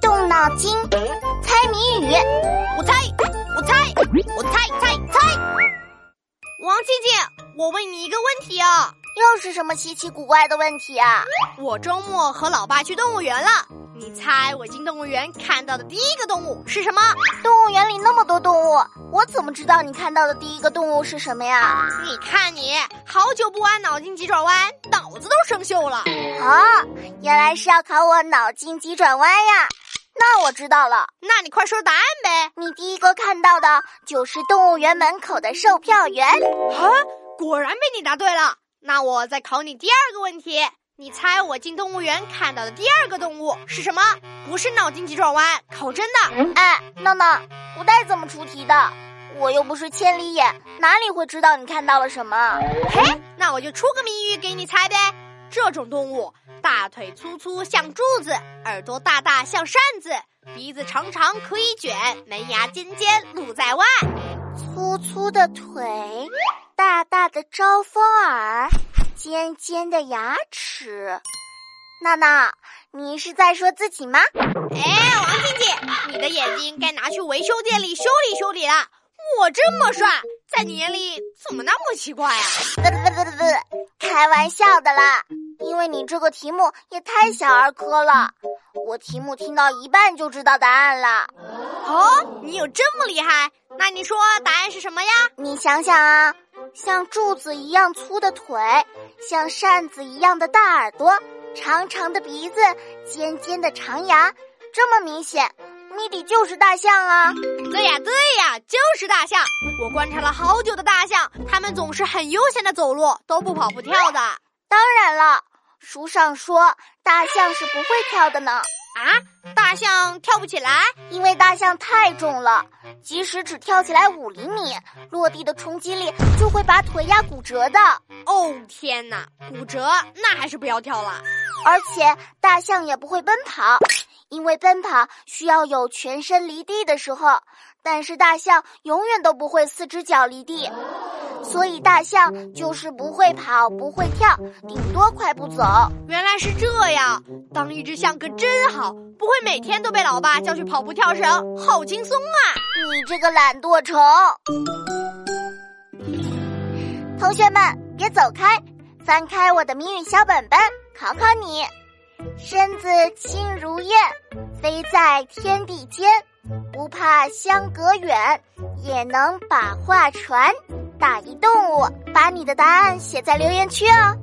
动脑筋，猜谜语。我猜，我猜，我猜猜猜。王静静，我问你一个问题啊，又是什么稀奇古怪的问题啊？我周末和老爸去动物园了，你猜我进动物园看到的第一个动物是什么？动物园里那么多动物，我怎么知道你看到的第一个动物是什么呀？你看你，好久不玩脑筋急转弯，脑子都生锈了。啊，原来是要考我脑筋急转弯呀！那我知道了，那你快说答案呗。你第一个看到的就是动物园门口的售票员。啊，果然被你答对了。那我再考你第二个问题，你猜我进动物园看到的第二个动物是什么？不是脑筋急转弯，考真的。哎，闹闹，不带这么出题的，我又不是千里眼，哪里会知道你看到了什么？嘿，那我就出个谜语给你猜呗。这种动物大腿粗粗像柱子，耳朵大大像扇子，鼻子长长可以卷，门牙尖尖露在外。粗粗的腿，大大的招风耳，尖尖的牙齿。娜娜，你是在说自己吗？哎，王静静，你的眼睛该拿去维修店里修理修理了。我这么帅，在你眼里怎么那么奇怪啊？不不不不不，开玩笑的啦。因为你这个题目也太小儿科了，我题目听到一半就知道答案了。哦，你有这么厉害？那你说答案是什么呀？你想想啊，像柱子一样粗的腿，像扇子一样的大耳朵，长长的鼻子，尖尖的长牙，这么明显，谜底就是大象啊！对呀对呀，就是大象。我观察了好久的大象，它们总是很悠闲的走路，都不跑不跳的。书上说，大象是不会跳的呢。啊，大象跳不起来，因为大象太重了，即使只跳起来五厘米，落地的冲击力就会把腿压骨折的。哦天哪，骨折那还是不要跳了。而且大象也不会奔跑，因为奔跑需要有全身离地的时候，但是大象永远都不会四只脚离地。所以大象就是不会跑，不会跳，顶多快步走。原来是这样，当一只象可真好，不会每天都被老爸叫去跑步跳绳，好轻松啊！你这个懒惰虫！同学们，别走开，翻开我的谜语小本本，考考你：身子轻如燕，飞在天地间，不怕相隔远，也能把话传。打一动物，把你的答案写在留言区哦。